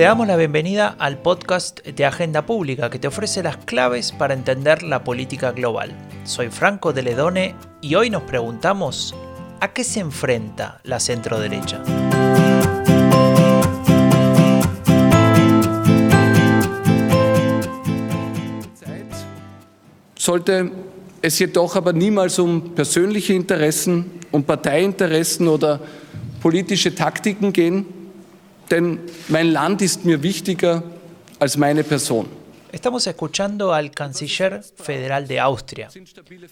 Te damos la bienvenida al podcast de Agenda Pública que te ofrece las claves para entender la política global. Soy Franco de Ledone y hoy nos preguntamos ¿a qué se enfrenta la centroderecha? Sollte es jedoch aber niemals um persönliche Interessen, um Parteiinteressen oder politische Taktiken gehen, denn mein Land ist mir wichtiger als meine Person. Estamos escuchando al canciller federal de Austria.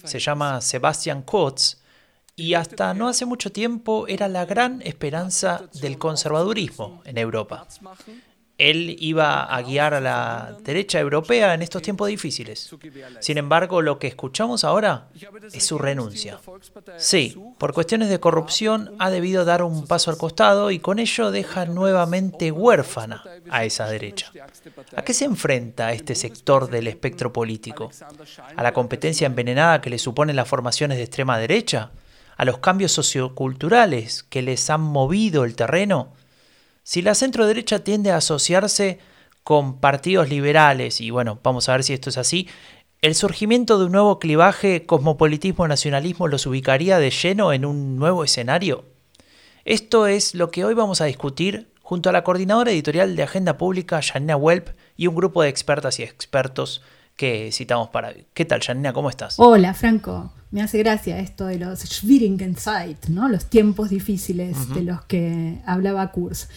Se llama Sebastian Kurz y hasta no hace mucho tiempo era la gran esperanza del conservadurismo en Europa. Él iba a guiar a la derecha europea en estos tiempos difíciles. Sin embargo, lo que escuchamos ahora es su renuncia. Sí, por cuestiones de corrupción ha debido dar un paso al costado y con ello deja nuevamente huérfana a esa derecha. ¿A qué se enfrenta este sector del espectro político? ¿A la competencia envenenada que le suponen las formaciones de extrema derecha? ¿A los cambios socioculturales que les han movido el terreno? Si la centro derecha tiende a asociarse con partidos liberales, y bueno, vamos a ver si esto es así, ¿el surgimiento de un nuevo clivaje cosmopolitismo-nacionalismo los ubicaría de lleno en un nuevo escenario? Esto es lo que hoy vamos a discutir junto a la coordinadora editorial de Agenda Pública, Janina Welp, y un grupo de expertas y expertos que citamos para hoy. ¿Qué tal, Janina? ¿Cómo estás? Hola, Franco. Me hace gracia esto de los schwierigen Zeit, ¿no? los tiempos difíciles de los que hablaba Kurz.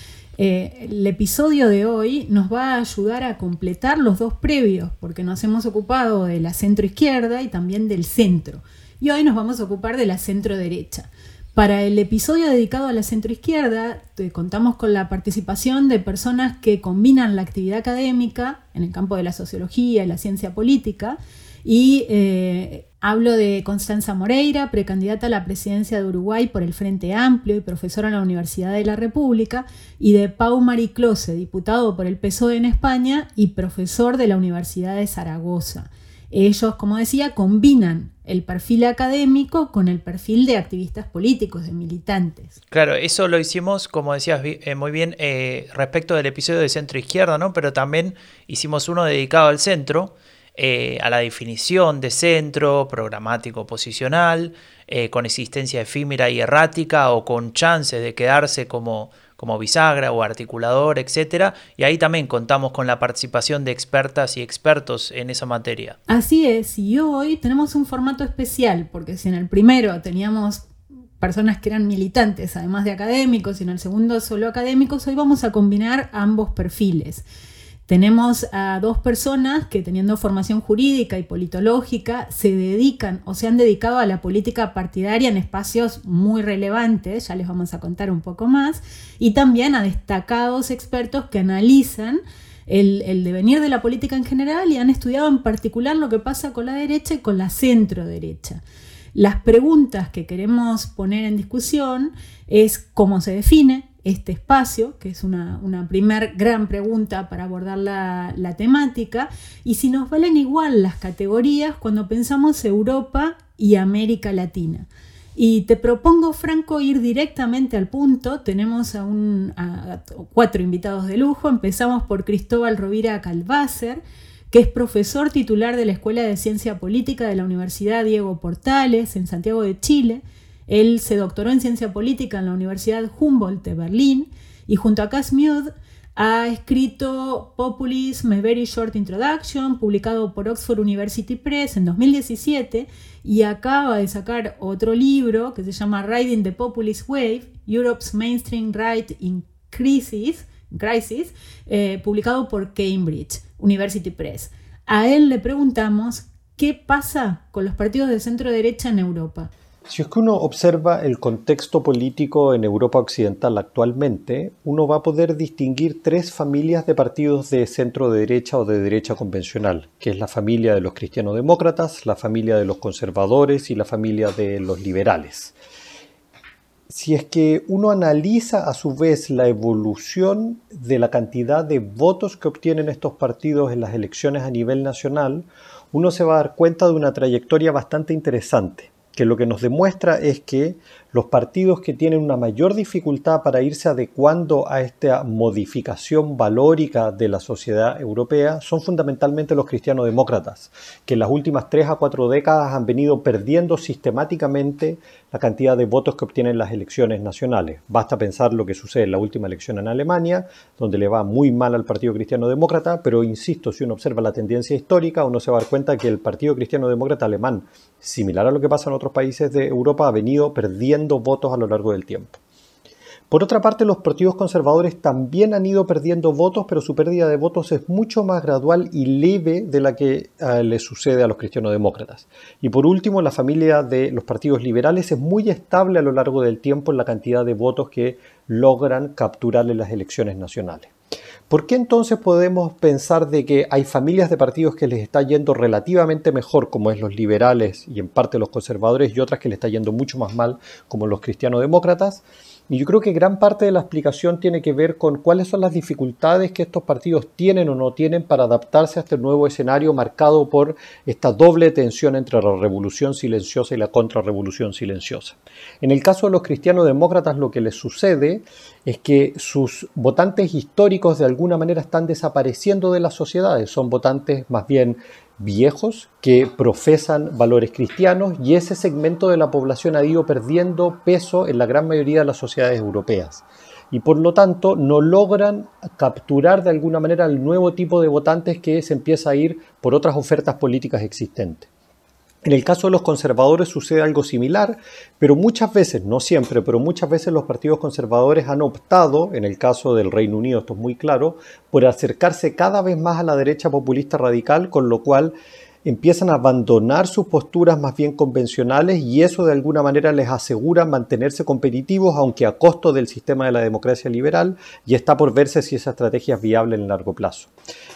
Eh, el episodio de hoy nos va a ayudar a completar los dos previos, porque nos hemos ocupado de la centro izquierda y también del centro. Y hoy nos vamos a ocupar de la centro derecha. Para el episodio dedicado a la centro izquierda, contamos con la participación de personas que combinan la actividad académica en el campo de la sociología y la ciencia política y eh, Hablo de Constanza Moreira, precandidata a la presidencia de Uruguay por el Frente Amplio y profesora en la Universidad de la República, y de Pau Mariclose, diputado por el PSOE en España y profesor de la Universidad de Zaragoza. Ellos, como decía, combinan el perfil académico con el perfil de activistas políticos, de militantes. Claro, eso lo hicimos, como decías eh, muy bien, eh, respecto del episodio de centro izquierda, ¿no? Pero también hicimos uno dedicado al centro eh, a la definición de centro, programático posicional, eh, con existencia efímera y errática o con chances de quedarse como, como bisagra o articulador, etc. Y ahí también contamos con la participación de expertas y expertos en esa materia. Así es, y hoy tenemos un formato especial, porque si en el primero teníamos personas que eran militantes, además de académicos, y en el segundo solo académicos, hoy vamos a combinar ambos perfiles. Tenemos a dos personas que teniendo formación jurídica y politológica se dedican o se han dedicado a la política partidaria en espacios muy relevantes, ya les vamos a contar un poco más, y también a destacados expertos que analizan el, devenir de la política en general y han estudiado en particular lo que pasa con la derecha y con la centro derecha. Las preguntas que queremos poner en discusión es cómo se define este espacio, que es una, una gran pregunta para abordar la, la, temática, y si nos valen igual las categorías cuando pensamos Europa y América Latina. Y te propongo, Franco, ir directamente al punto. Tenemos a, un, a cuatro invitados de lujo. Empezamos por Cristóbal Rovira Calvácer, que es profesor titular de la Escuela de Ciencia Política de la Universidad Diego Portales en Santiago de Chile él se doctoró en ciencia política en la Universidad Humboldt de Berlín y junto a Cass Mudd ha escrito Populism, a Very Short Introduction, publicado por Oxford University Press en 2017, y acaba de sacar otro libro que se llama Riding the Populist Wave, Europe's Mainstream Right in Crisis, crisis eh, publicado por Cambridge University Press. A él le preguntamos qué pasa con los partidos de centro derecha en Europa. Si es que uno observa el contexto político en Europa Occidental actualmente, uno va a poder distinguir tres familias de partidos de centro derecha o de derecha convencional, que es la familia de los cristianodemócratas, la familia de los conservadores y la familia de los liberales. Si es que uno analiza a su vez la evolución de la cantidad de votos que obtienen estos partidos en las elecciones a nivel nacional, uno se va a dar cuenta de una trayectoria bastante interesante que lo que nos demuestra es que los partidos que tienen una mayor dificultad para irse adecuando a esta modificación valórica de la sociedad europea son fundamentalmente los cristiano-demócratas, que en las últimas tres a cuatro décadas han venido perdiendo sistemáticamente la cantidad de votos que obtienen las elecciones nacionales. Basta pensar lo que sucede en la última elección en Alemania, donde le va muy mal al Partido Cristiano Demócrata, pero insisto, si uno observa la tendencia histórica, uno se va a dar cuenta que el Partido Cristiano Demócrata alemán, similar a lo que pasa en otros países de Europa, ha venido perdiendo votos a lo largo del tiempo. Por otra parte, los partidos conservadores también han ido perdiendo votos, pero su pérdida de votos es mucho más gradual y leve de la que eh, le sucede a los cristianos-demócratas. Y por último, la familia de los partidos liberales es muy estable a lo largo del tiempo en la cantidad de votos que logran capturar en las elecciones nacionales. ¿Por qué entonces podemos pensar de que hay familias de partidos que les está yendo relativamente mejor, como es los liberales y en parte los conservadores, y otras que les está yendo mucho más mal, como los cristiano-demócratas? Y yo creo que gran parte de la explicación tiene que ver con cuáles son las dificultades que estos partidos tienen o no tienen para adaptarse a este nuevo escenario marcado por esta doble tensión entre la revolución silenciosa y la contrarrevolución silenciosa. En el caso de los cristianos demócratas lo que les sucede es que sus votantes históricos de alguna manera están desapareciendo de las sociedades, son votantes más bien viejos que profesan valores cristianos y ese segmento de la población ha ido perdiendo peso en la gran mayoría de las sociedades europeas y por lo tanto no logran capturar de alguna manera el nuevo tipo de votantes que se empieza a ir por otras ofertas políticas existentes. En el caso de los conservadores sucede algo similar, pero muchas veces, no siempre, pero muchas veces los partidos conservadores han optado, en el caso del Reino Unido esto es muy claro, por acercarse cada vez más a la derecha populista radical, con lo cual empiezan a abandonar sus posturas más bien convencionales y eso de alguna manera les asegura mantenerse competitivos, aunque a costo del sistema de la democracia liberal, y está por verse si esa estrategia es viable en largo plazo.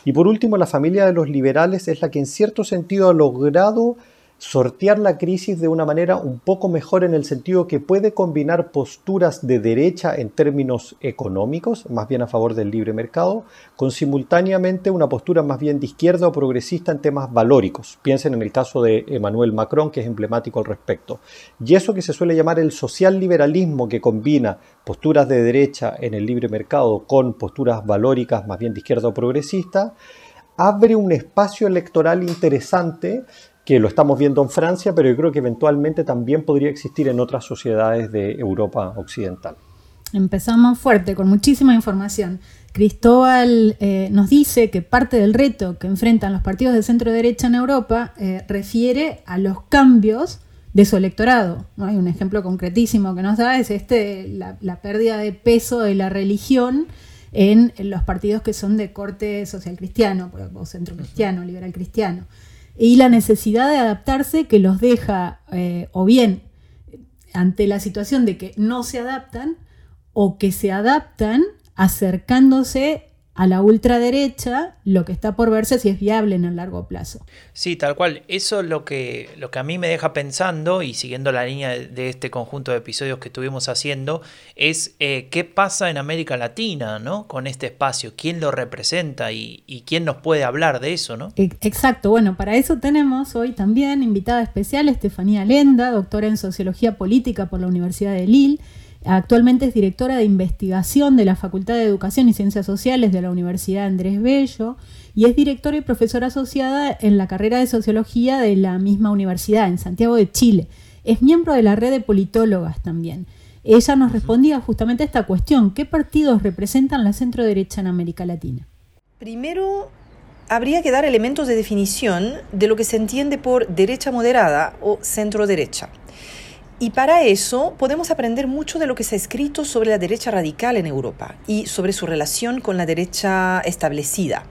Y por último, la familia de los liberales es la que en cierto sentido ha logrado sortear la crisis de una manera un poco mejor en el sentido que puede combinar posturas de derecha en términos económicos, más bien a favor del libre mercado, con simultáneamente una postura más bien de izquierda o progresista en temas valóricos. Piensen en el caso de Emmanuel Macron, que es emblemático al respecto. Y eso que se suele llamar el social liberalismo, que combina posturas de derecha en el libre mercado con posturas valóricas más bien de izquierda o progresista, abre un espacio electoral interesante que lo estamos viendo en Francia, pero yo creo que eventualmente también podría existir en otras sociedades de Europa Occidental. Empezamos fuerte, con muchísima información. Cristóbal eh, nos dice que parte del reto que enfrentan los partidos de centro derecha en Europa eh, refiere a los cambios de su electorado. ¿no? Hay un ejemplo concretísimo que nos da, es este, la, la pérdida de peso de la religión en, los partidos que son de corte social cristiano, o centro cristiano, liberal cristiano y la necesidad de adaptarse que los deja eh, o bien ante la situación de que no se adaptan o que se adaptan acercándose a la ultraderecha, lo que está por verse si es viable en el largo plazo. Sí, tal cual. Eso es lo que, lo que a mí me deja pensando, y siguiendo la línea de este conjunto de episodios que estuvimos haciendo, es eh, qué pasa en América Latina, ¿no? Con este espacio, quién lo representa y, y, quién nos puede hablar de eso, ¿no? Exacto. Bueno, para eso tenemos hoy también invitada especial Estefanía Lenda, doctora en Sociología Política por la Universidad de Lille Actualmente es directora de investigación de la Facultad de Educación y Ciencias Sociales de la Universidad Andrés Bello y es directora y profesora asociada en la carrera de Sociología de la misma universidad, en Santiago de Chile. Es miembro de la red de politólogas también. Ella nos respondía justamente a esta cuestión. ¿Qué partidos representan la centro derecha en América Latina? Primero, habría que dar elementos de definición de lo que se entiende por derecha moderada o centro derecha. Y para eso podemos aprender mucho de lo que se ha escrito sobre la derecha radical en Europa y sobre su relación con la derecha establecida.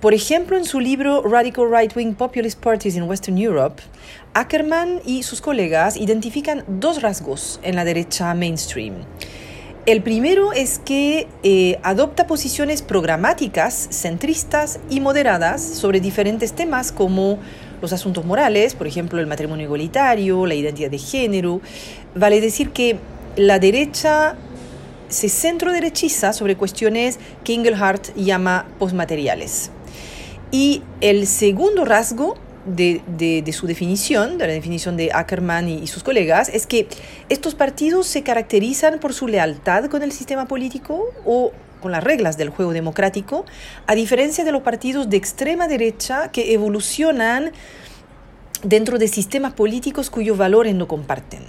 Por ejemplo, en su libro Radical Right-Wing Populist Parties in Western Europe, Ackerman y sus colegas identifican dos rasgos en la derecha mainstream. El primero es que eh, adopta posiciones programáticas, centristas y moderadas sobre diferentes temas como los asuntos morales, por ejemplo, el matrimonio igualitario, la identidad de género. Vale decir que la derecha se centro derechiza sobre cuestiones que Engelhardt llama postmateriales. Y el segundo rasgo de, su definición, de la definición de Ackerman y, sus colegas, es que estos partidos se caracterizan por su lealtad con el sistema político o con las reglas del juego democrático, a diferencia de los partidos de extrema derecha que evolucionan dentro de sistemas políticos cuyos valores no comparten.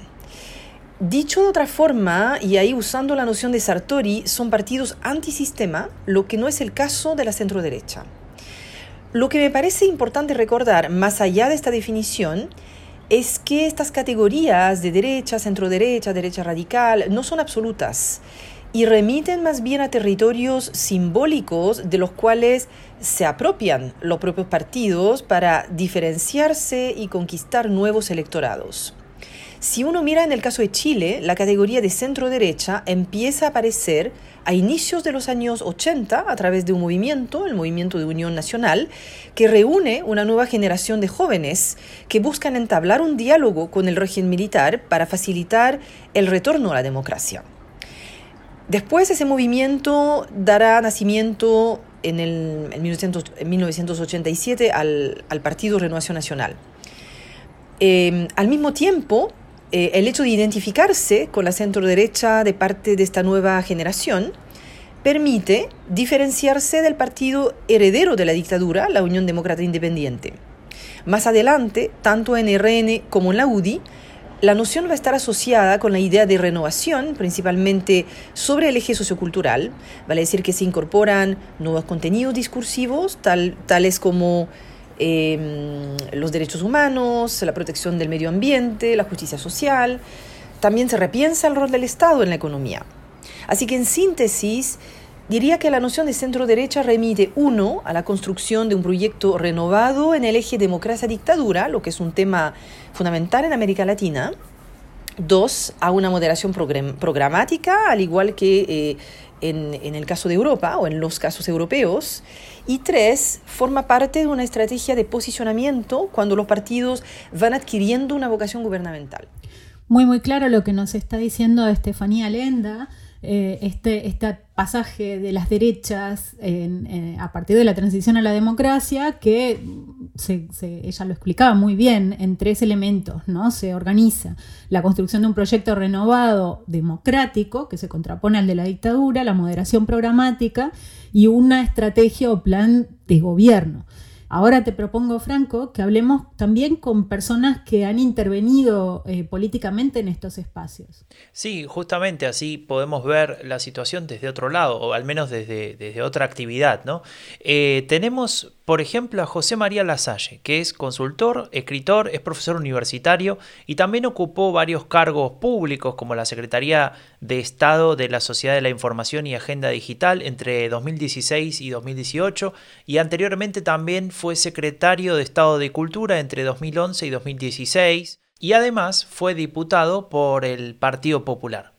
Dicho de otra forma, y ahí usando la noción de Sartori, son partidos antisistema, lo que no es el caso de la centroderecha. Lo que me parece importante recordar, más allá de esta definición, es que estas categorías de derecha, centroderecha, derecha radical, no son absolutas y remiten más bien a territorios simbólicos de los cuales se apropian los propios partidos para diferenciarse y conquistar nuevos electorados. Si uno mira en el caso de Chile, la categoría de centro derecha empieza a aparecer a inicios de los años 80 a través de un movimiento, el Movimiento de Unión Nacional, que reúne una nueva generación de jóvenes que buscan entablar un diálogo con el régimen militar para facilitar el retorno a la democracia. Después ese movimiento dará nacimiento en, el, 1987 al, Partido Renovación Nacional. Eh, al mismo tiempo, eh, el hecho de identificarse con la centro derecha de parte de esta nueva generación permite diferenciarse del partido heredero de la dictadura, la Unión Demócrata Independiente. Más adelante, tanto en RN como en la UDI, la noción va a estar asociada con la idea de renovación, principalmente sobre el eje sociocultural, vale decir que se incorporan nuevos contenidos discursivos, tales como Em, los derechos humanos, la protección del medio ambiente, la justicia social. También se repiensa el rol del Estado en la economía. Así que en síntesis, diría que la noción de centro-derecha remite, uno, a la construcción de un proyecto renovado en el eje democracia-dictadura, lo que es un tema fundamental en América Latina. Dos, a una moderación programática, al igual que eh, en, el caso de Europa o en los casos europeos. Y tres, forma parte de una estrategia de posicionamiento cuando los partidos van adquiriendo una vocación gubernamental. Muy, muy claro lo que nos está diciendo Estefanía Lenda. Eh, este, este, pasaje de las derechas eh, a partir de la transición a la democracia, que ella lo explicaba muy bien, en tres elementos, ¿no? Se organiza la construcción de un proyecto renovado democrático, que se contrapone al de la dictadura, la moderación programática y una estrategia o plan de gobierno. Ahora te propongo, Franco, que hablemos también con personas que han intervenido eh, políticamente en estos espacios. Sí, justamente así podemos ver la situación desde otro lado, o al menos desde, desde otra actividad. ¿no? Eh, tenemos, por ejemplo, a José María Lasalle, que es consultor, escritor, es profesor universitario y también ocupó varios cargos públicos como la Secretaría de Estado de la Sociedad de la Información y Agenda Digital entre 2016 y 2018 y anteriormente también fue secretario de Estado de Cultura entre 2011 y 2016 y además fue diputado por el Partido Popular.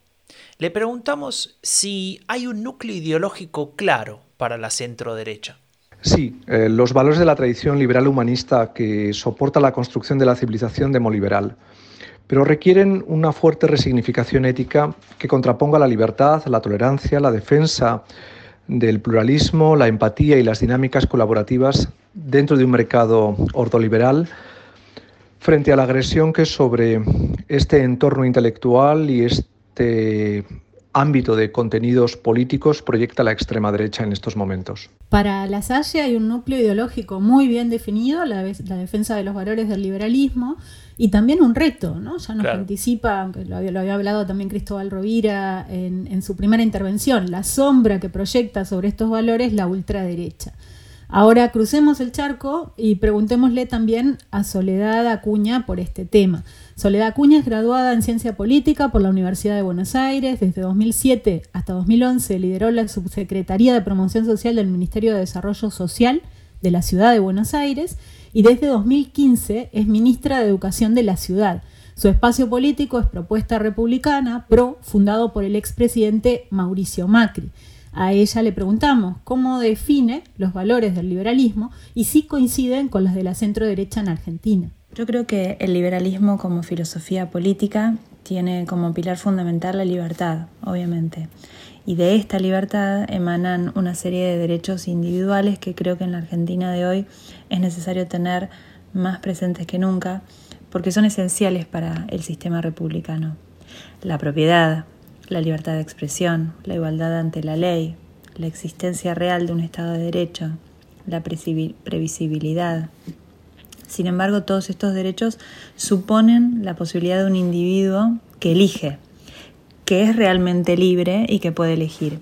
Le preguntamos si hay un núcleo ideológico claro para la centro derecha. Sí, eh, los valores de la tradición liberal humanista que soporta la construcción de la civilización demoliberal, pero requieren una fuerte resignificación ética que contraponga la libertad, la tolerancia, la defensa del pluralismo, la empatía y las dinámicas colaborativas dentro de un mercado ordoliberal frente a la agresión que sobre este entorno intelectual y este ámbito de contenidos políticos proyecta la extrema derecha en estos momentos. Para la Salle hay un núcleo ideológico muy bien definido, la, defensa de los valores del liberalismo, y también un reto, ¿no? Ya nos anticipa, aunque lo había, hablado también Cristóbal Rovira en, en su primera intervención, la sombra que proyecta sobre estos valores la ultraderecha. Ahora crucemos el charco y preguntémosle también a Soledad Acuña por este tema. Soledad Acuña es graduada en Ciencia Política por la Universidad de Buenos Aires. Desde 2007 hasta 2011 lideró la Subsecretaría de Promoción Social del Ministerio de Desarrollo Social de la Ciudad de Buenos Aires y desde 2015 es ministra de Educación de la ciudad. Su espacio político es Propuesta Republicana, PRO, fundado por el expresidente Mauricio Macri. A ella le preguntamos cómo define los valores del liberalismo y si coinciden con los de la centro derecha en Argentina. Yo creo que el liberalismo como filosofía política tiene como pilar fundamental la libertad, obviamente. Y de esta libertad emanan una serie de derechos individuales que creo que en la Argentina de hoy es necesario tener más presentes que nunca, porque son esenciales para el sistema republicano. La propiedad, la libertad de expresión, la igualdad ante la ley, la existencia real de un Estado de Derecho, la previsibilidad. Sin embargo, todos estos derechos suponen la posibilidad de un individuo que elige, que es realmente libre y que puede elegir.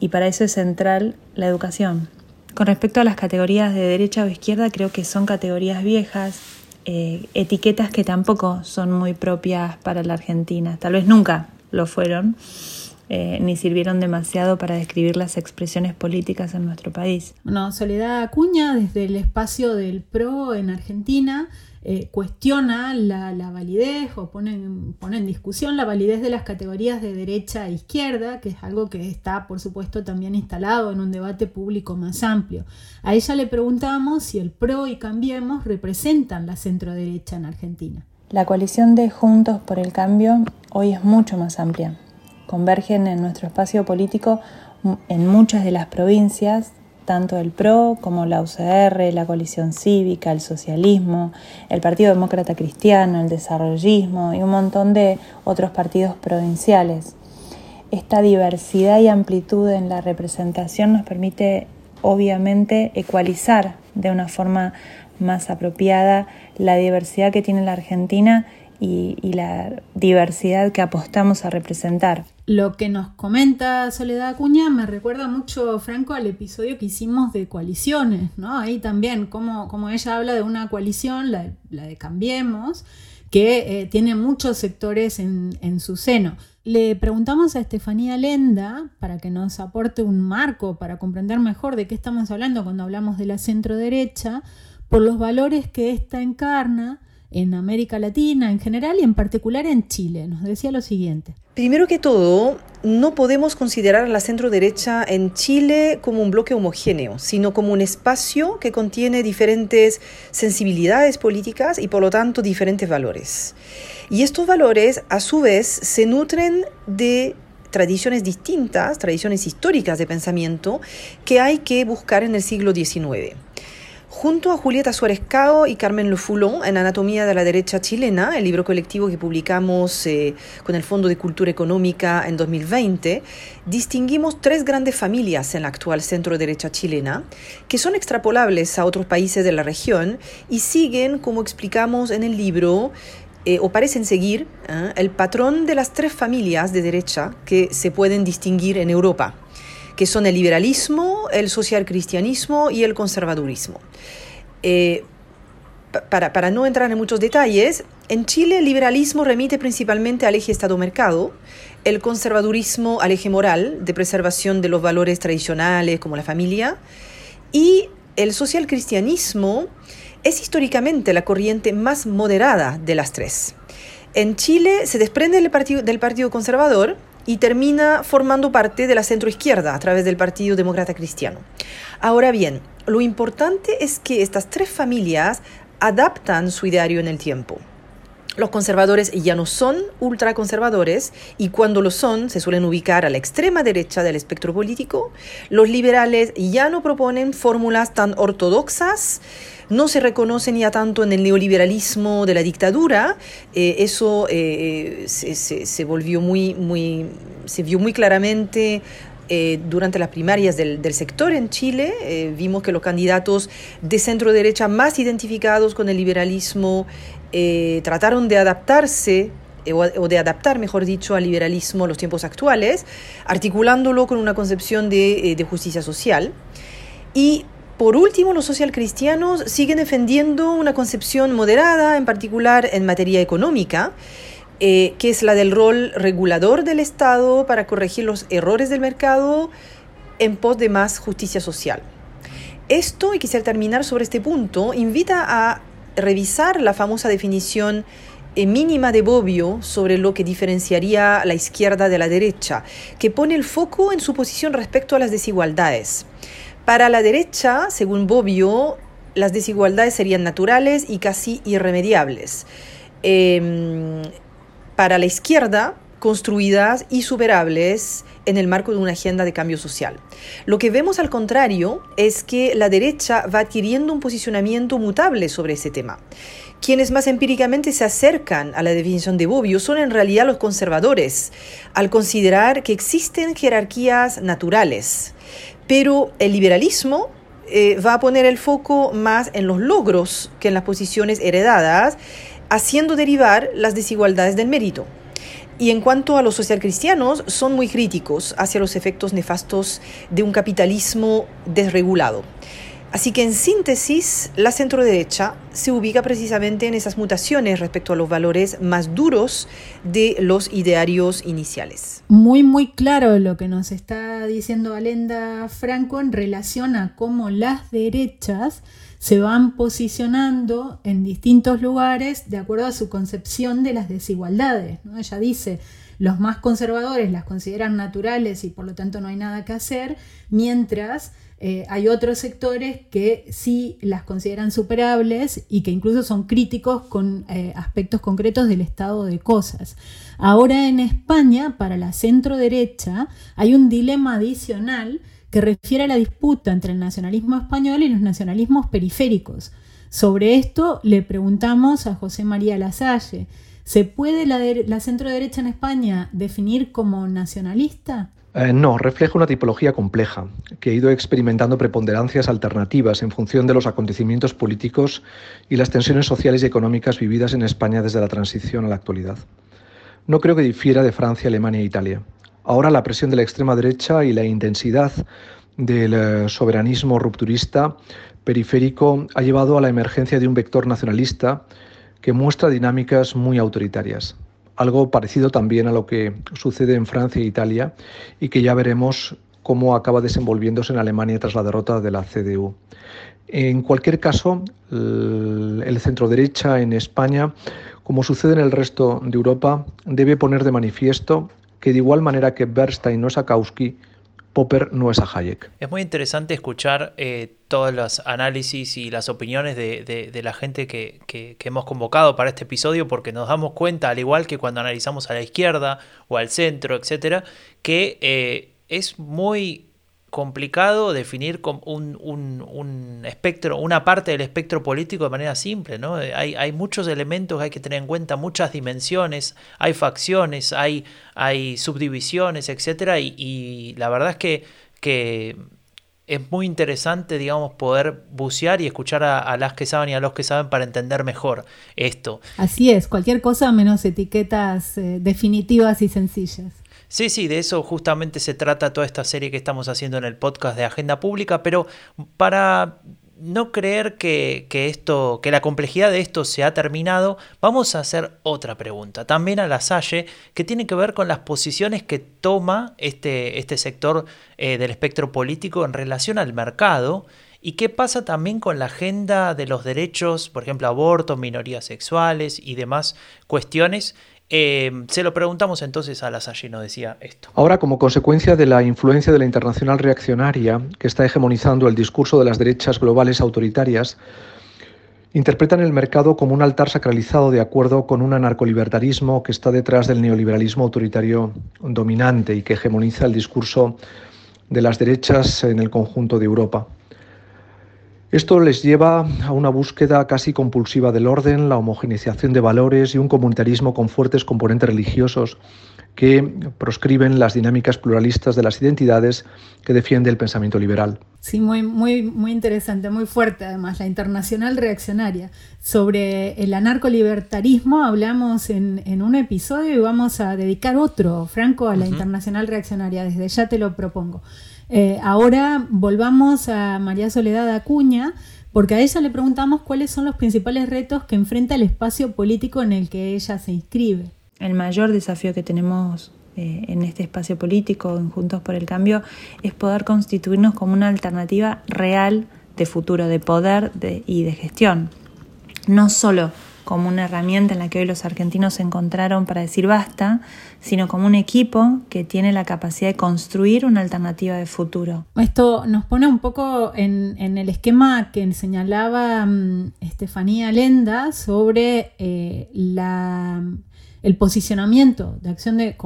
Y para eso es central la educación. Con respecto a las categorías de derecha o izquierda, creo que son categorías viejas, eh, etiquetas que tampoco son muy propias para la Argentina. Tal vez nunca lo fueron, eh, ni sirvieron demasiado para describir las expresiones políticas en nuestro país. Bueno, Soledad Acuña, desde el espacio del PRO en Argentina, eh, cuestiona la, validez o pone, pone, en discusión la validez de las categorías de derecha e izquierda, que es algo que está, por supuesto, también instalado en un debate público más amplio. A ella le preguntamos si el PRO y Cambiemos representan la centro derecha en Argentina. La coalición de Juntos por el Cambio hoy es mucho más amplia. Convergen en nuestro espacio político en muchas de las provincias, tanto el PRO como la UCR, la coalición cívica, el socialismo, el Partido Demócrata Cristiano, el desarrollismo y un montón de otros partidos provinciales. Esta diversidad y amplitud en la representación nos permite obviamente ecualizar de una forma más apropiada la diversidad que tiene la Argentina y, la diversidad que apostamos a representar. Lo que nos comenta Soledad Acuña me recuerda mucho, Franco, al episodio que hicimos de coaliciones, ¿no? Ahí también, como, como ella habla de una coalición, la, de Cambiemos, que eh, tiene muchos sectores en, en su seno. Le preguntamos a Estefanía Lenda para que nos aporte un marco para comprender mejor de qué estamos hablando cuando hablamos de la centro derecha, por los valores que ésta encarna en América Latina en general y en particular en Chile. Nos decía lo siguiente. Primero que todo, no podemos considerar a la centro derecha en Chile como un bloque homogéneo, sino como un espacio que contiene diferentes sensibilidades políticas y por lo tanto diferentes valores. Y estos valores a su vez se nutren de tradiciones distintas, tradiciones históricas de pensamiento que hay que buscar en el siglo XIX. Junto a Julieta Suárez Cao y Carmen Le Foulon en Anatomía de la Derecha Chilena, el libro colectivo que publicamos eh, con el Fondo de Cultura Económica en 2020, distinguimos tres grandes familias en la actual centro derecha chilena, que son extrapolables a otros países de la región y siguen, como explicamos en el libro, eh, o parecen seguir ¿eh? el patrón de las tres familias de derecha que se pueden distinguir en Europa que son el liberalismo, el socialcristianismo y el conservadurismo. Eh, para, para, no entrar en muchos detalles, en Chile el liberalismo remite principalmente al eje Estado-Mercado, el conservadurismo al eje moral, de preservación de los valores tradicionales como la familia, y el socialcristianismo es históricamente la corriente más moderada de las tres. En Chile se desprende del partido, del partido Conservador y termina formando parte de la centroizquierda a través del Partido Demócrata Cristiano. Ahora bien, lo importante es que estas tres familias adaptan su ideario en el tiempo. Los conservadores ya no son ultraconservadores y cuando lo son se suelen ubicar a la extrema derecha del espectro político. Los liberales ya no proponen fórmulas tan ortodoxas no se reconocen ya tanto en el neoliberalismo de la dictadura. Eh, eso eh, se, volvió muy, muy, se vio muy claramente eh, durante las primarias del, sector en Chile. vimos que los candidatos de centro derecha más identificados con el liberalismo trataron de adaptarse o de adaptar, mejor dicho, al liberalismo a los tiempos actuales, articulándolo con una concepción de, de justicia social. Y por último, los socialcristianos siguen defendiendo una concepción moderada, en particular en materia económica, eh, que es la del rol regulador del Estado para corregir los errores del mercado en pos de más justicia social. Esto, y quisiera terminar sobre este punto, invita a revisar la famosa definición eh, mínima de Bobbio sobre lo que diferenciaría la izquierda de la derecha, que pone el foco en su posición respecto a las desigualdades. Para la derecha, según Bobbio, las desigualdades serían naturales y casi irremediables. Em, para la izquierda, construidas y superables en el marco de una agenda de cambio social. Lo que vemos al contrario es que la derecha va adquiriendo un posicionamiento mutable sobre ese tema. Quienes más empíricamente se acercan a la definición de Bobbio son en realidad los conservadores, al considerar que existen jerarquías naturales. Pero el liberalismo eh, va a poner el foco más en los logros que en las posiciones heredadas, haciendo derivar las desigualdades del mérito. Y en cuanto a los socialcristianos, son muy críticos hacia los efectos nefastos de un capitalismo desregulado. Así que en síntesis, la centroderecha se ubica precisamente en esas mutaciones respecto a los valores más duros de los idearios iniciales. Muy, muy claro lo que nos está diciendo Alenda Franco en relación a cómo las derechas se van posicionando en distintos lugares de acuerdo a su concepción de las desigualdades. Ella dice, los más conservadores las consideran naturales y por lo tanto no hay nada que hacer, mientras eh, hay otros sectores que sí las consideran superables y que incluso son críticos con eh, aspectos concretos del estado de cosas. Ahora en España, para la centro derecha, hay un dilema adicional que refiere a la disputa entre el nacionalismo español y los nacionalismos periféricos. Sobre esto le preguntamos a José María Lasalle. ¿Se puede la, la centro derecha en España definir como nacionalista? Eh, no, refleja una tipología compleja, que ha ido experimentando preponderancias alternativas en función de los acontecimientos políticos y las tensiones sociales y económicas vividas en España desde la transición a la actualidad. No creo que difiera de Francia, Alemania e Italia. Ahora la presión de la extrema derecha y la intensidad del eh, soberanismo rupturista periférico ha llevado a la emergencia de un vector nacionalista que muestra dinámicas muy autoritarias algo parecido también a lo que sucede en Francia e Italia y que ya veremos cómo acaba desenvolviéndose en Alemania tras la derrota de la CDU. En cualquier caso, el centro derecha en España, como sucede en el resto de Europa, debe poner de manifiesto que de igual manera que Bernstein no Kautsky, Popper no es a Hayek. Es muy interesante escuchar eh, todos los análisis y las opiniones de, la gente que, hemos convocado para este episodio porque nos damos cuenta, al igual que cuando analizamos a la izquierda o al centro, etcétera, que eh, es muy complicado definir un, un, espectro, una parte del espectro político de manera simple, ¿no? Hay, hay, muchos elementos que hay que tener en cuenta, muchas dimensiones, hay facciones, hay, hay subdivisiones, etcétera, y, la verdad es que, que es muy interesante, digamos, poder bucear y escuchar a, las que saben y a los que saben para entender mejor esto. Así es, cualquier cosa menos etiquetas eh, definitivas y sencillas. Sí, sí, de eso justamente se trata toda esta serie que estamos haciendo en el podcast de Agenda Pública, pero para no creer que, esto, que la complejidad de esto se ha terminado, vamos a hacer otra pregunta, también a la Salle, que tiene que ver con las posiciones que toma este, este sector eh, del espectro político en relación al mercado. ¿Y qué pasa también con la agenda de los derechos, por ejemplo, aborto, minorías sexuales y demás cuestiones Em, se lo preguntamos entonces a la y decía esto. Ahora, como consecuencia de la influencia de la internacional reaccionaria que está hegemonizando el discurso de las derechas globales autoritarias, interpretan el mercado como un altar sacralizado de acuerdo con un anarcolibertarismo que está detrás del neoliberalismo autoritario dominante y que hegemoniza el discurso de las derechas en el conjunto de Europa. Esto les lleva a una búsqueda casi compulsiva del orden, la homogeneización de valores y un comunitarismo con fuertes componentes religiosos que proscriben las dinámicas pluralistas de las identidades que defiende el pensamiento liberal. Sí, muy, muy, muy interesante, muy fuerte además, la internacional reaccionaria. Sobre el anarcolibertarismo hablamos en, un episodio y vamos a dedicar otro, Franco, a la internacional reaccionaria, desde ya te lo propongo. Eh, ahora volvamos a María Soledad Acuña, porque a ella le preguntamos cuáles son los principales retos que enfrenta el espacio político en el que ella se inscribe. El mayor desafío que tenemos eh, en este espacio político, en Juntos por el Cambio, es poder constituirnos como una alternativa real de futuro, de poder y de gestión. No solo como una herramienta en la que hoy los argentinos se encontraron para decir basta, sino como un equipo que tiene la capacidad de construir una alternativa de futuro. Esto nos pone un poco en, el esquema que señalaba mm, Estefanía Lenda sobre eh, el posicionamiento de acción de,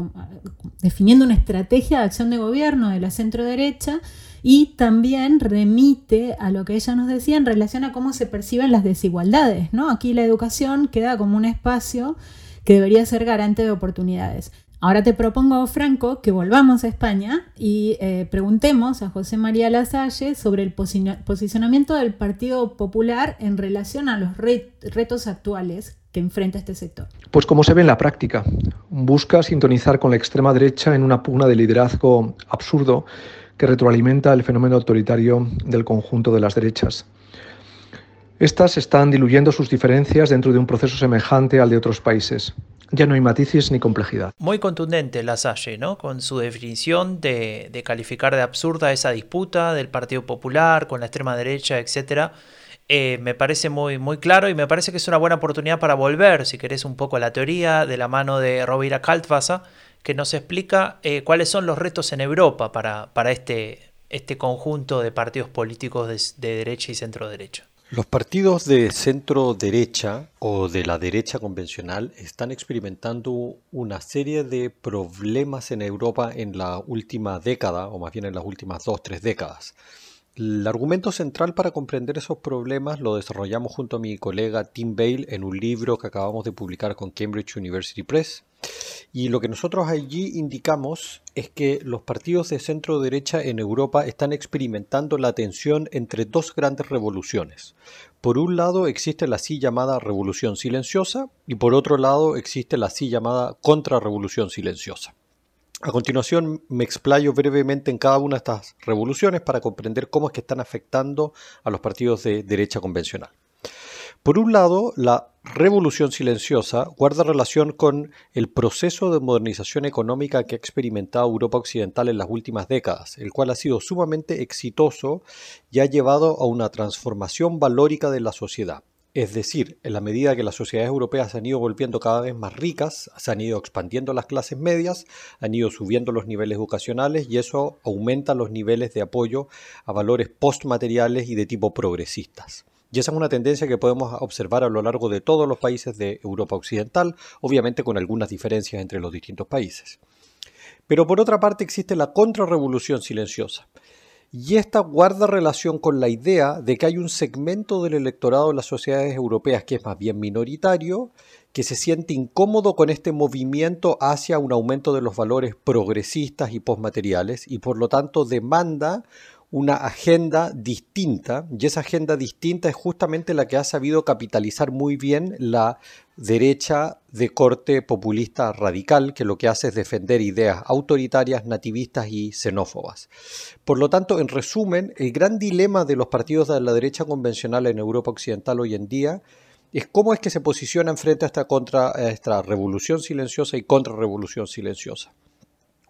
definiendo una estrategia de acción de gobierno de la centro derecha y también remite a lo que ella nos decía en relación a cómo se perciben las desigualdades. ¿no? Aquí la educación queda como un espacio que debería ser garante de oportunidades. Ahora te propongo, Franco, que volvamos a España y eh, preguntemos a José María Lasalle sobre el posicionamiento del Partido Popular en relación a los retos actuales que enfrenta este sector. Pues como se ve en la práctica, busca sintonizar con la extrema derecha en una pugna de liderazgo absurdo que retroalimenta el fenómeno autoritario del conjunto de las derechas. Estas están diluyendo sus diferencias dentro de un proceso semejante al de otros países. Ya no hay matices ni complejidad. Muy contundente la Salle, ¿no? Con su definición de, calificar de absurda esa disputa del Partido Popular con la extrema derecha, etc. Eh, me parece muy, muy claro y me parece que es una buena oportunidad para volver, si querés, un poco a la teoría de la mano de Rovira Kaltwasser, que nos explica eh, cuáles son los retos en Europa para, para este, este conjunto de partidos políticos de, de derecha y centro derecha. Los partidos de centro derecha o de la derecha convencional están experimentando una serie de problemas en Europa en la última década, o más bien en las últimas dos, tres décadas. El argumento central para comprender esos problemas lo desarrollamos junto a mi colega Tim Bale en un libro que acabamos de publicar con Cambridge University Press. Y lo que nosotros allí indicamos es que los partidos de centro derecha en Europa están experimentando la tensión entre dos grandes revoluciones. Por un lado existe la así llamada revolución silenciosa y por otro lado existe la así llamada contrarrevolución silenciosa. A continuación me explayo brevemente en cada una de estas revoluciones para comprender cómo es que están afectando a los partidos de derecha convencional. Por un lado, la revolución silenciosa guarda relación con el proceso de modernización económica que ha experimentado Europa Occidental en las últimas décadas, el cual ha sido sumamente exitoso y ha llevado a una transformación valórica de la sociedad. Es decir, en la medida que las sociedades europeas se han ido volviendo cada vez más ricas, se han ido expandiendo las clases medias, han ido subiendo los niveles educacionales y eso aumenta los niveles de apoyo a valores postmateriales y de tipo progresistas. Y esa es una tendencia que podemos observar a lo largo de todos los países de Europa Occidental, obviamente con algunas diferencias entre los distintos países. Pero por otra parte existe la contrarrevolución silenciosa. Y esta guarda relación con la idea de que hay un segmento del electorado de las sociedades europeas que es más bien minoritario, que se siente incómodo con este movimiento hacia un aumento de los valores progresistas y postmateriales y por lo tanto demanda una agenda distinta y esa agenda distinta es justamente la que ha sabido capitalizar muy bien la derecha de corte populista radical que lo que hace es defender ideas autoritarias, nativistas y xenófobas. Por lo tanto, en resumen, el gran dilema de los partidos de la derecha convencional en Europa Occidental hoy en día es cómo es que se posicionan frente a esta, contra, esta revolución silenciosa y contrarrevolución silenciosa.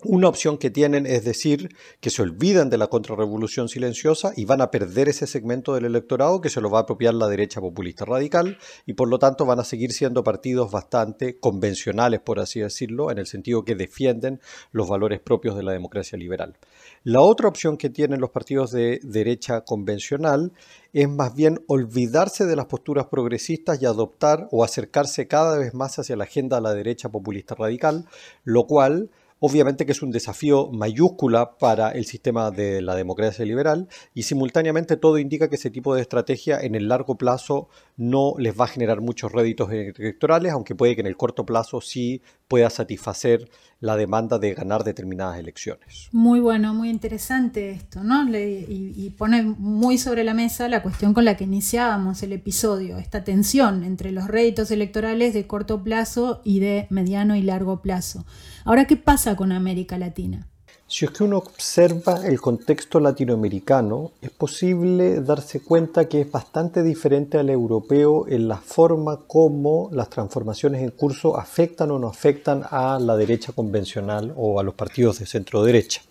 Una opción que tienen es decir que se olvidan de la contrarrevolución silenciosa y van a perder ese segmento del electorado que se lo va a apropiar la derecha populista radical y por lo tanto van a seguir siendo partidos bastante convencionales, por así decirlo, en el sentido que defienden los valores propios de la democracia liberal. La otra opción que tienen los partidos de derecha convencional es más bien olvidarse de las posturas progresistas y adoptar o acercarse cada vez más hacia la agenda de la derecha populista radical, lo cual Obviamente que es un desafío mayúscula para el sistema de la democracia liberal y simultáneamente todo indica que ese tipo de estrategia en el largo plazo no les va a generar muchos réditos electorales, aunque puede que en el corto plazo sí pueda satisfacer la demanda de ganar determinadas elecciones. Muy bueno, muy interesante esto, ¿no? y, y, pone muy sobre la mesa la cuestión con la que iniciábamos el episodio, esta tensión entre los réditos electorales de corto plazo y de mediano y largo plazo. Ahora, ¿qué pasa con América Latina? Si es que uno observa el contexto latinoamericano, es posible darse cuenta que es bastante diferente al europeo en la forma como las transformaciones en curso afectan o no afectan a la derecha convencional o a los partidos de centro derecha.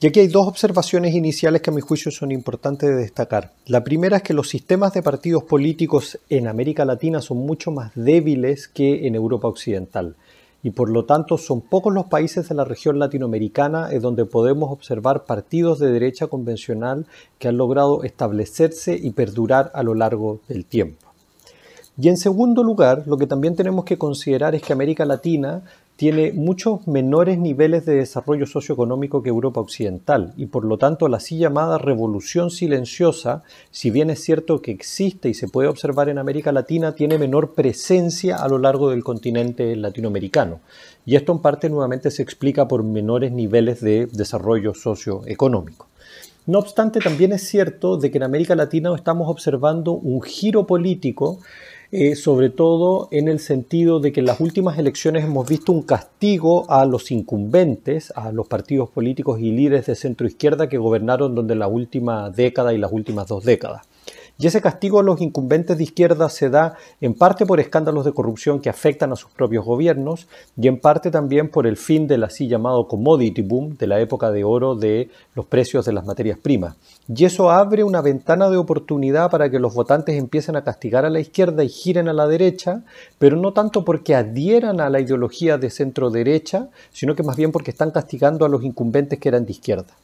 Y aquí hay dos observaciones iniciales que a mi juicio son importantes de destacar. La primera es que los sistemas de partidos políticos en América Latina son mucho más débiles que en Europa Occidental y por lo tanto son pocos los países de la región latinoamericana en donde podemos observar partidos de derecha convencional que han logrado establecerse y perdurar a lo largo del tiempo. Y en segundo lugar, lo que también tenemos que considerar es que América Latina tiene muchos menores niveles de desarrollo socioeconómico que Europa Occidental y por lo tanto la así llamada revolución silenciosa, si bien es cierto que existe y se puede observar en América Latina, tiene menor presencia a lo largo del continente latinoamericano. Y esto en parte nuevamente se explica por menores niveles de desarrollo socioeconómico. No obstante, también es cierto de que en América Latina estamos observando un giro político eh, sobre todo en el sentido de que en las últimas elecciones hemos visto un castigo a los incumbentes, a los partidos políticos y líderes de centro izquierda que gobernaron durante la última década y las últimas dos décadas. Y ese castigo a los incumbentes de izquierda se da en parte por escándalos de corrupción que afectan a sus propios gobiernos y en parte también por el fin del así llamado commodity boom de la época de oro de los precios de las materias primas. Y eso abre una ventana de oportunidad para que los votantes empiecen a castigar a la izquierda y giren a la derecha, pero no tanto porque adhieran a la ideología de centro derecha, sino que más bien porque están castigando a los incumbentes que eran de izquierda.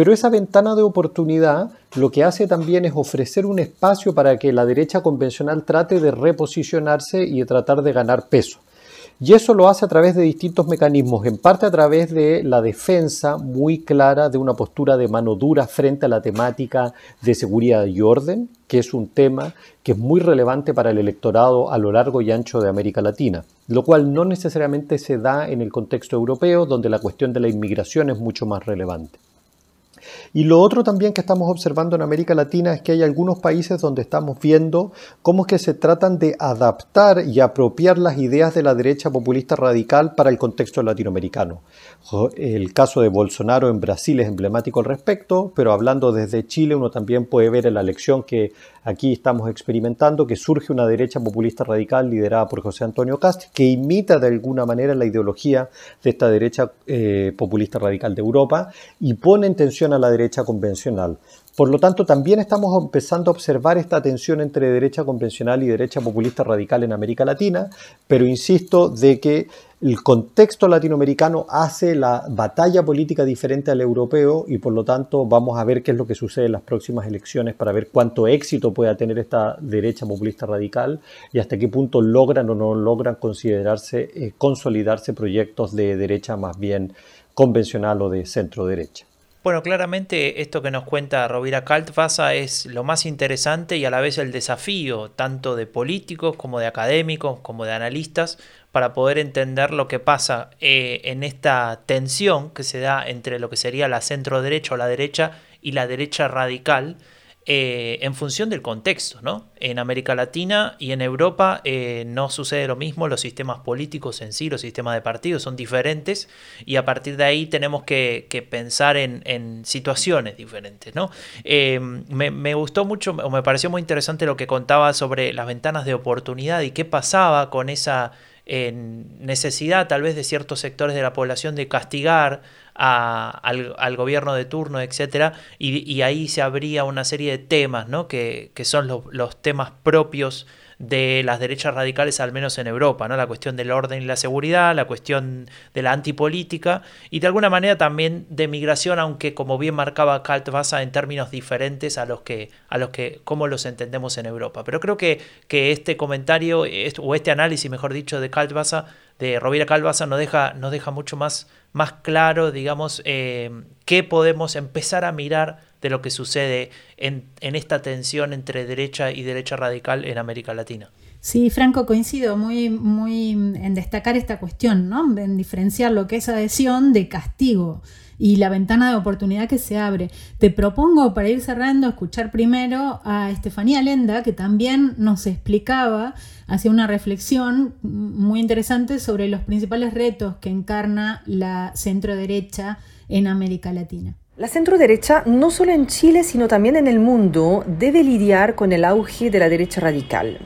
Pero esa ventana de oportunidad lo que hace también es ofrecer un espacio para que la derecha convencional trate de reposicionarse y de tratar de ganar peso. Y eso lo hace a través de distintos mecanismos, en parte a través de la defensa muy clara de una postura de mano dura frente a la temática de seguridad y orden, que es un tema que es muy relevante para el electorado a lo largo y ancho de América Latina, lo cual no necesariamente se da en el contexto europeo, donde la cuestión de la inmigración es mucho más relevante. Y lo otro también que estamos observando en América Latina es que hay algunos países donde estamos viendo cómo es que se tratan de adaptar y apropiar las ideas de la derecha populista radical para el contexto latinoamericano. El caso de Bolsonaro en Brasil es emblemático al respecto, pero hablando desde Chile uno también puede ver en la elección que aquí estamos experimentando que surge una derecha populista radical liderada por José Antonio Cast que imita de alguna manera la ideología de esta derecha eh, populista radical de Europa y pone en tensión a la derecha convencional. Por lo tanto, también estamos empezando a observar esta tensión entre derecha convencional y derecha populista radical en América Latina, pero insisto de que el contexto latinoamericano hace la batalla política diferente al europeo y por lo tanto vamos a ver qué es lo que sucede en las próximas elecciones para ver cuánto éxito pueda tener esta derecha populista radical y hasta qué punto logran o no logran considerarse, eh, consolidarse proyectos de derecha más bien convencional o de centro derecha. Bueno, claramente esto que nos cuenta Rovira Kaltwasser es lo más interesante y a la vez el desafío tanto de políticos como de académicos como de analistas para poder entender lo que pasa eh, en esta tensión que se da entre lo que sería la centro derecha o la derecha y la derecha radical eh, en función del contexto. ¿no? En América Latina y en Europa eh, no sucede lo mismo, los sistemas políticos en sí, los sistemas de partidos son diferentes y a partir de ahí tenemos que, pensar en, situaciones diferentes. ¿no? Eh, me, gustó mucho o me pareció muy interesante lo que contaba sobre las ventanas de oportunidad y qué pasaba con esa necesidad tal vez de ciertos sectores de la población de castigar al, gobierno de turno, etcétera, y, ahí se abría una serie de temas, ¿no? que, son los, temas propios de las derechas radicales, al menos en Europa, ¿no? La cuestión del orden y la seguridad, la cuestión de la antipolítica y de alguna manera también de migración, aunque como bien marcaba Kaltwasser en términos diferentes a los que, a los que, como los entendemos en Europa. Pero creo que, que este comentario, o este análisis, mejor dicho, de Kaltwasser, de Rovira Calvaza, nos deja, nos deja mucho más más claro, digamos, eh, qué podemos empezar a mirar de lo que sucede en, esta tensión entre derecha y derecha radical en América Latina. Sí, Franco, coincido muy, muy en destacar esta cuestión, ¿no? En diferenciar lo que es adhesión de castigo y la ventana de oportunidad que se abre. Te propongo para ir cerrando escuchar primero a Estefanía Lenda, que también nos explicaba, hacía una reflexión muy interesante sobre los principales retos que encarna la centro derecha en América Latina. La centro derecha, no solo en Chile, sino también en el mundo, debe lidiar con el auge de la derecha radical,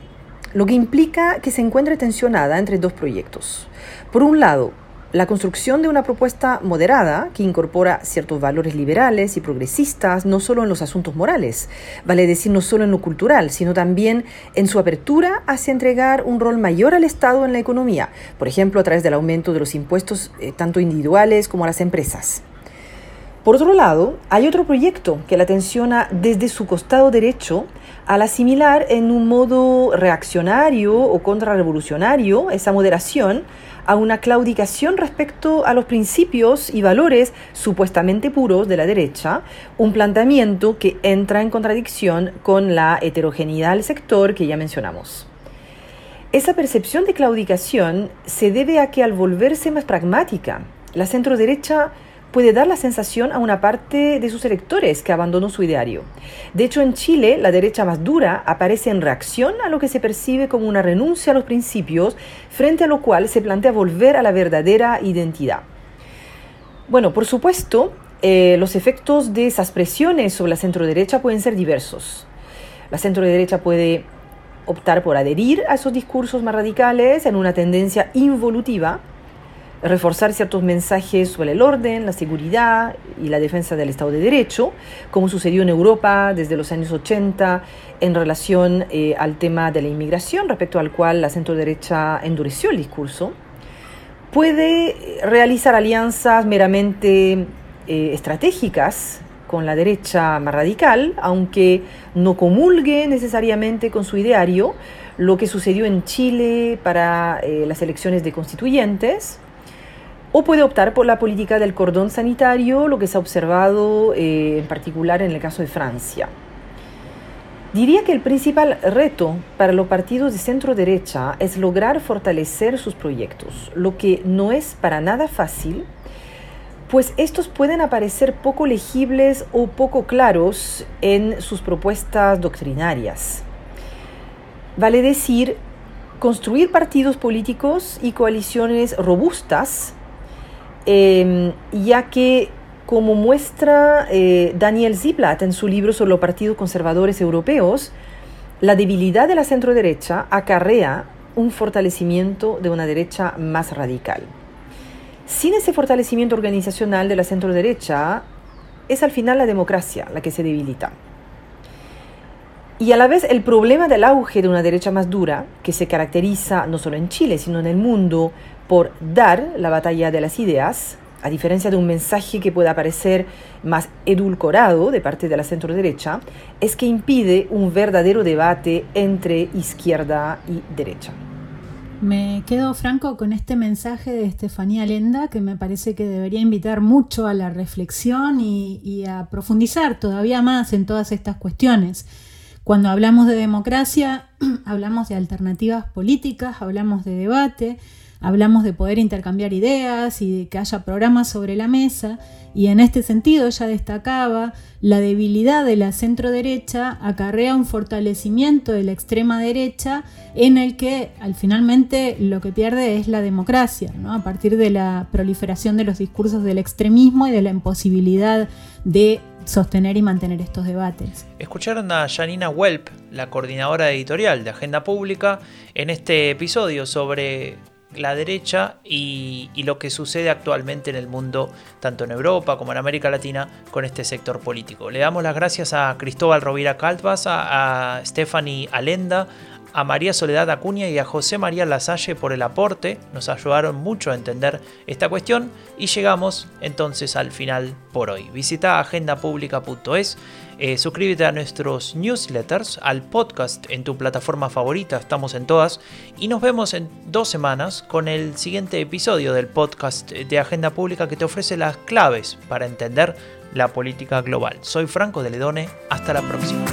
lo que implica que se encuentre tensionada entre dos proyectos. Por un lado, la construcción de una propuesta moderada que incorpora ciertos valores liberales y progresistas, no solo en los asuntos morales, vale decir no solo en lo cultural, sino también en su apertura hacia entregar un rol mayor al Estado en la economía, por ejemplo a través del aumento de los impuestos eh, tanto individuales como a las empresas. Por otro lado, hay otro proyecto que la tensiona desde su costado derecho al asimilar en un modo reaccionario o contrarrevolucionario esa moderación a una claudicación respecto a los principios y valores supuestamente puros de la derecha, un planteamiento que entra en contradicción con la heterogeneidad del sector que ya mencionamos. Esa percepción de claudicación se debe a que al volverse más pragmática, la centro derecha puede dar la sensación a una parte de sus electores que abandonó su ideario. De hecho, en Chile, la derecha más dura aparece en reacción a lo que se percibe como una renuncia a los principios, frente a lo cual se plantea volver a la verdadera identidad. Bueno, por supuesto, eh, los efectos de esas presiones sobre la centro-derecha pueden ser diversos. La centro-derecha puede optar por adherir a esos discursos más radicales en una tendencia involutiva, reforzar ciertos mensajes sobre el orden, la seguridad y la defensa del Estado de Derecho, como sucedió en Europa desde los años 80 en relación eh, al tema de la inmigración, respecto al cual la centro derecha endureció el discurso. Puede realizar alianzas meramente eh, estratégicas con la derecha más radical, aunque no comulgue necesariamente con su ideario, lo que sucedió en Chile para eh, las elecciones de constituyentes, o puede optar por la política del cordón sanitario, lo que se ha observado eh, en particular en el caso de Francia. Diría que el principal reto para los partidos de centro derecha es lograr fortalecer sus proyectos, lo que no es para nada fácil, pues estos pueden aparecer poco legibles o poco claros en sus propuestas doctrinarias. Vale decir, construir partidos políticos y coaliciones robustas Em, ya que, como muestra eh, Daniel Ziblatt en su libro sobre los partidos conservadores europeos, la debilidad de la centro-derecha acarrea un fortalecimiento de una derecha más radical. Sin ese fortalecimiento organizacional de la centro-derecha, es al final la democracia la que se debilita. Y a la vez el problema del auge de una derecha más dura, que se caracteriza no solo en Chile, sino en el mundo por dar la batalla de las ideas, a diferencia de un mensaje que pueda parecer más edulcorado de parte de la centro derecha, es que impide un verdadero debate entre izquierda y derecha. Me quedo franco con este mensaje de Estefanía Lenda que me parece que debería invitar mucho a la reflexión y, y a profundizar todavía más en todas estas cuestiones. Cuando hablamos de democracia, hablamos de alternativas políticas, hablamos de debate, hablamos de poder intercambiar ideas y de que haya programas sobre la mesa, y en este sentido ella destacaba la debilidad de la centro derecha acarrea un fortalecimiento de la extrema derecha en el que al finalmente lo que pierde es la democracia, ¿no? a partir de la proliferación de los discursos del extremismo y de la imposibilidad de sostener y mantener estos debates. Escucharon a Janina Welp, la coordinadora editorial de Agenda Pública, en este episodio sobre la derecha y, lo que sucede actualmente en el mundo, tanto en Europa como en América Latina, con este sector político. Le damos las gracias a Cristóbal Rovira Calvas, a, a Stephanie Alenda, a María Soledad Acuña y a José María Lasalle por el aporte, nos ayudaron mucho a entender esta cuestión y llegamos entonces al final por hoy. Visita agendapublica.es, eh, suscríbete a nuestros newsletters, al podcast en tu plataforma favorita, estamos en todas, y nos vemos en dos semanas con el siguiente episodio del podcast de Agenda Pública que te ofrece las claves para entender la política global. Soy Franco de Ledone, hasta la próxima.